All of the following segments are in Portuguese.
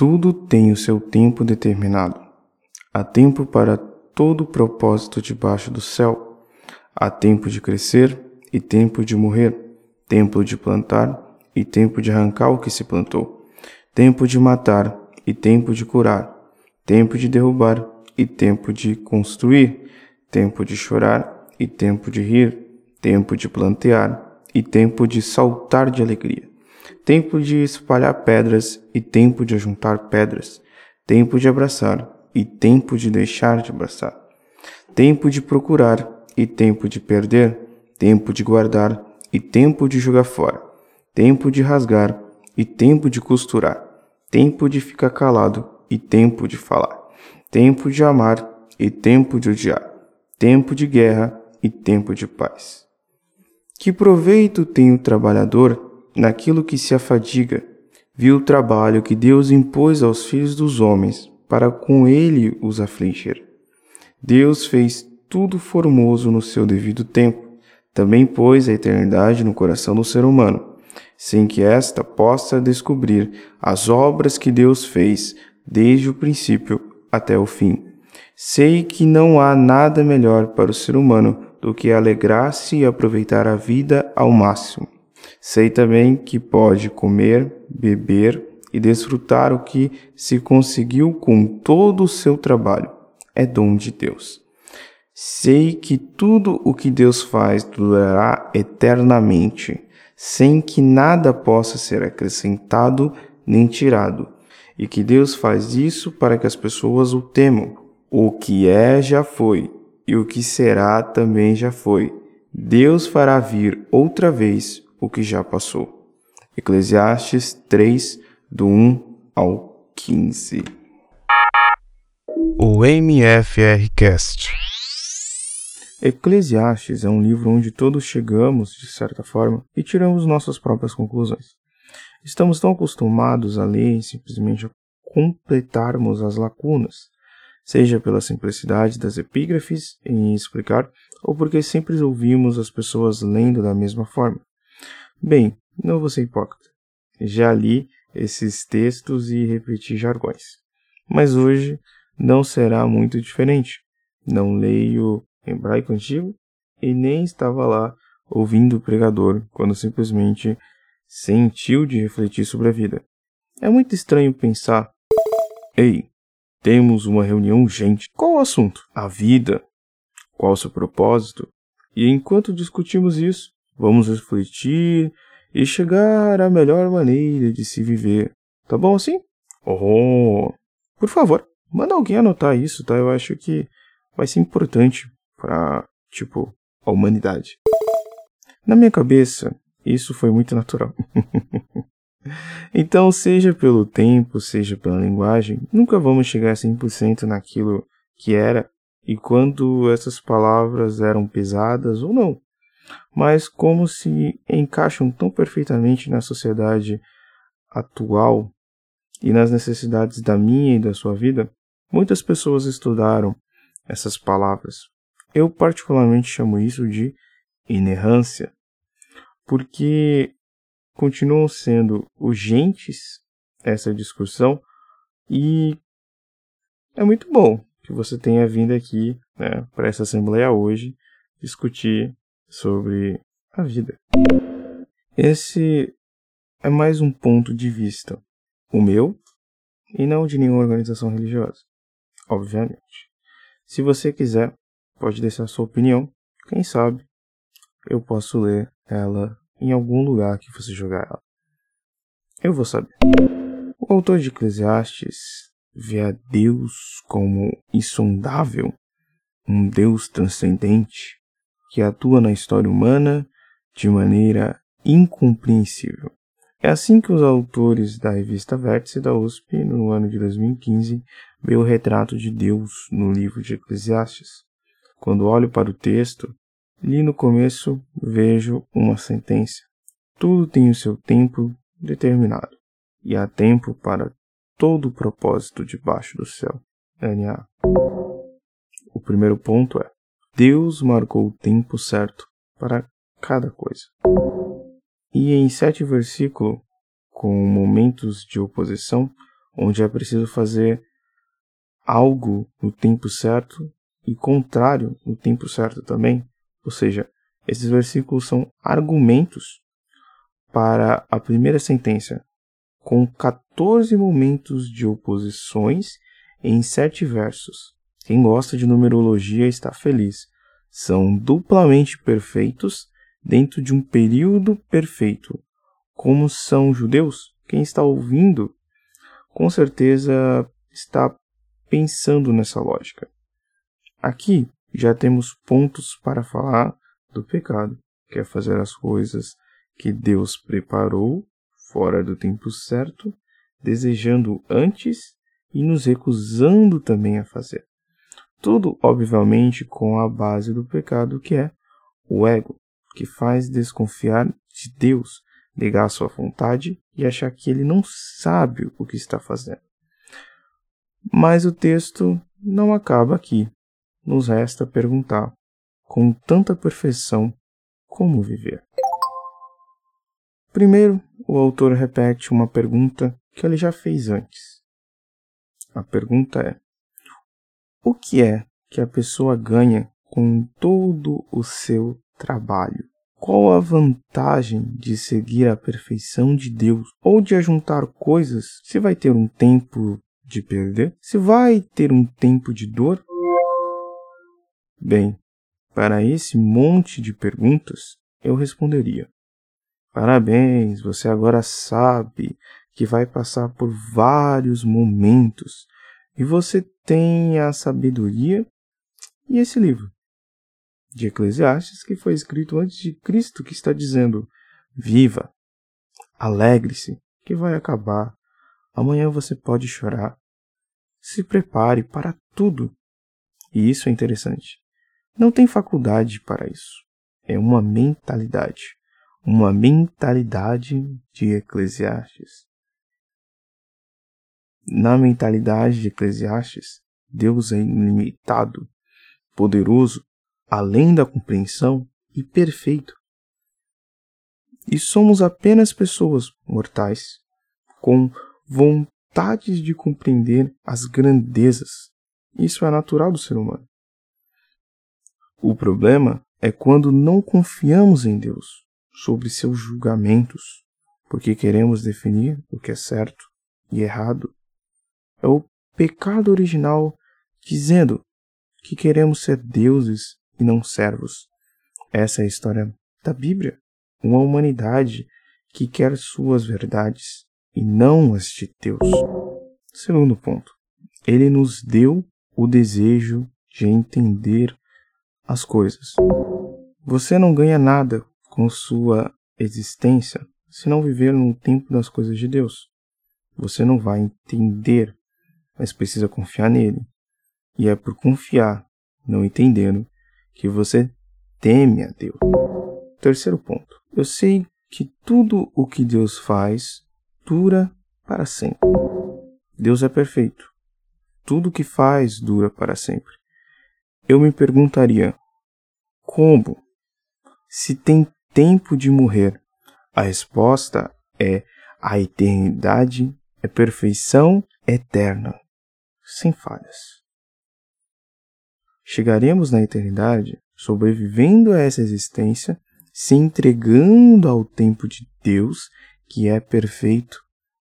Tudo tem o seu tempo determinado. Há tempo para todo propósito debaixo do céu. Há tempo de crescer e tempo de morrer, tempo de plantar e tempo de arrancar o que se plantou, tempo de matar e tempo de curar, tempo de derrubar e tempo de construir, tempo de chorar e tempo de rir, tempo de plantear e tempo de saltar de alegria, tempo de espalhar pedras e tempo de ajuntar pedras, tempo de abraçar e tempo de deixar de abraçar, tempo de procurar e tempo de perder, tempo de guardar e tempo de jogar fora, tempo de rasgar e tempo de costurar, tempo de ficar calado e tempo de falar, tempo de amar e tempo de odiar, tempo de guerra e tempo de paz. Que proveito tem o trabalhador naquilo que se afadiga? Viu o trabalho que Deus impôs aos filhos dos homens para com ele os afligir. Deus fez tudo formoso no seu devido tempo. Também pôs a eternidade no coração do ser humano, sem que esta possa descobrir as obras que Deus fez desde o princípio até o fim. Sei que não há nada melhor para o ser humano do que alegrar-se e aproveitar a vida ao máximo. Sei também que pode comer, beber e desfrutar o que se conseguiu com todo o seu trabalho. É dom de Deus. Sei que tudo o que Deus faz durará eternamente, sem que nada possa ser acrescentado nem tirado, e que Deus faz isso para que as pessoas o temam. O que é já foi, e o que será também já foi. Deus fará vir outra vez o que já passou. Eclesiastes 3, do 1 ao 15. O MFRcast. Eclesiastes é um livro onde todos chegamos, de certa forma, e tiramos nossas próprias conclusões. Estamos tão acostumados a ler e simplesmente a completarmos as lacunas, seja pela simplicidade das epígrafes em explicar, ou porque sempre ouvimos as pessoas lendo da mesma forma. Bem, não vou ser hipócrita. Já li esses textos e repeti jargões. Mas hoje não será muito diferente. Não leio hebraico antigo e nem estava lá ouvindo o pregador quando simplesmente sentiu de refletir sobre a vida. É muito estranho pensar: ei, temos uma reunião urgente. Qual o assunto? A vida. Qual o seu propósito? E enquanto discutimos isso, vamos refletir e chegar à melhor maneira de se viver. Tá bom assim? Oh, por favor, manda alguém anotar isso, tá? Eu acho que vai ser importante para, tipo, a humanidade. Na minha cabeça, isso foi muito natural. então, seja pelo tempo, seja pela linguagem, nunca vamos chegar a 100% naquilo que era e quando essas palavras eram pesadas ou não. Mas como se encaixam tão perfeitamente na sociedade atual e nas necessidades da minha e da sua vida, muitas pessoas estudaram essas palavras. Eu particularmente chamo isso de inerrância, porque continuam sendo urgentes essa discussão e é muito bom que você tenha vindo aqui né, para essa assembleia hoje discutir sobre a vida. Esse é mais um ponto de vista, o meu e não de nenhuma organização religiosa, obviamente. Se você quiser, pode deixar sua opinião. Quem sabe eu posso ler ela em algum lugar que você jogar ela. Eu vou saber. O autor de Eclesiastes vê a Deus como insondável, um Deus transcendente que atua na história humana de maneira incompreensível. É assim que os autores da revista Vértice da USP, no ano de 2015, vê o retrato de Deus no livro de Eclesiastes. Quando olho para o texto, li no começo vejo uma sentença. Tudo tem o seu tempo determinado, e há tempo para todo o propósito debaixo do céu. N.A. O primeiro ponto é: Deus marcou o tempo certo para cada coisa. E em sete versículos, com momentos de oposição, onde é preciso fazer algo no tempo certo e contrário no tempo certo também. Ou seja, esses versículos são argumentos para a primeira sentença, com 14 momentos de oposições em sete versos. Quem gosta de numerologia está feliz. São duplamente perfeitos dentro de um período perfeito. Como são judeus, quem está ouvindo com certeza está pensando nessa lógica. Aqui já temos pontos para falar do pecado, que é fazer as coisas que Deus preparou fora do tempo certo, desejando antes e nos recusando também a fazer. Tudo, obviamente, com a base do pecado que é o ego, que faz desconfiar de Deus, negar sua vontade e achar que ele não sabe o que está fazendo. Mas o texto não acaba aqui. Nos resta perguntar, com tanta perfeição, como viver? Primeiro, o autor repete uma pergunta que ele já fez antes. A pergunta é: o que é que a pessoa ganha com todo o seu trabalho? Qual a vantagem de seguir a perfeição de Deus ou de ajuntar coisas? Se vai ter um tempo de perder? Se vai ter um tempo de dor? Bem, para esse monte de perguntas, eu responderia: Parabéns, você agora sabe que vai passar por vários momentos e você tem a sabedoria e esse livro de Eclesiastes que foi escrito antes de Cristo que está dizendo: Viva, alegre-se, que vai acabar. Amanhã você pode chorar. Se prepare para tudo. E isso é interessante. Não tem faculdade para isso. É uma mentalidade uma mentalidade de Eclesiastes. Na mentalidade de Eclesiastes, Deus é ilimitado, poderoso, além da compreensão e perfeito. E somos apenas pessoas mortais, com vontades de compreender as grandezas. Isso é natural do ser humano. O problema é quando não confiamos em Deus, sobre seus julgamentos, porque queremos definir o que é certo e errado. É o pecado original dizendo que queremos ser deuses e não servos. Essa é a história da Bíblia. Uma humanidade que quer suas verdades e não as de Deus. Segundo ponto, ele nos deu o desejo de entender as coisas. Você não ganha nada com sua existência se não viver no tempo das coisas de Deus. Você não vai entender, mas precisa confiar nele. E é por confiar, não entendendo, que você teme a Deus. Terceiro ponto. Eu sei que tudo o que Deus faz dura para sempre. Deus é perfeito. Tudo o que faz dura para sempre. Eu me perguntaria: como? Se tem tempo de morrer? A resposta é a eternidade é perfeição eterna, sem falhas. Chegaremos na eternidade sobrevivendo a essa existência, se entregando ao tempo de Deus, que é perfeito.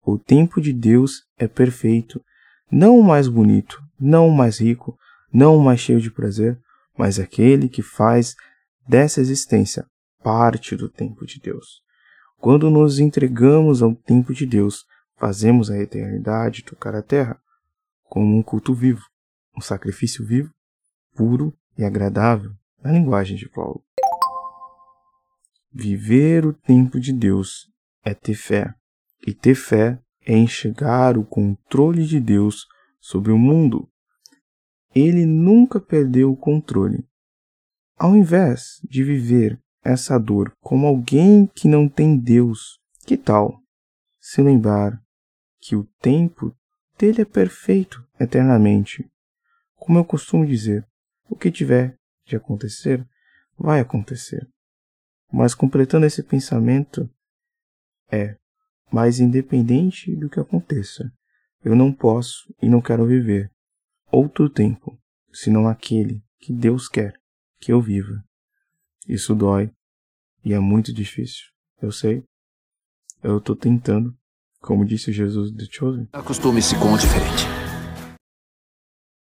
O tempo de Deus é perfeito, não o mais bonito, não o mais rico, não o mais cheio de prazer, mas aquele que faz dessa existência parte do tempo de Deus. Quando nos entregamos ao tempo de Deus, fazemos a eternidade tocar a terra como um culto vivo, um sacrifício vivo, puro e agradável, na linguagem de Paulo. Viver o tempo de Deus é ter fé, e ter fé é enxergar o controle de Deus sobre o mundo. Ele nunca perdeu o controle. Ao invés de viver essa dor como alguém que não tem Deus. Que tal se lembrar que o tempo dele é perfeito eternamente? Como eu costumo dizer, o que tiver de acontecer, vai acontecer. Mas completando esse pensamento, é, mas independente do que aconteça, Eu não posso e não quero viver outro tempo senão aquele que Deus quer que eu viva. Isso dói e é muito difícil, eu sei. Eu estou tentando, como disse Jesus de Chosen. Acostume-se com o diferente.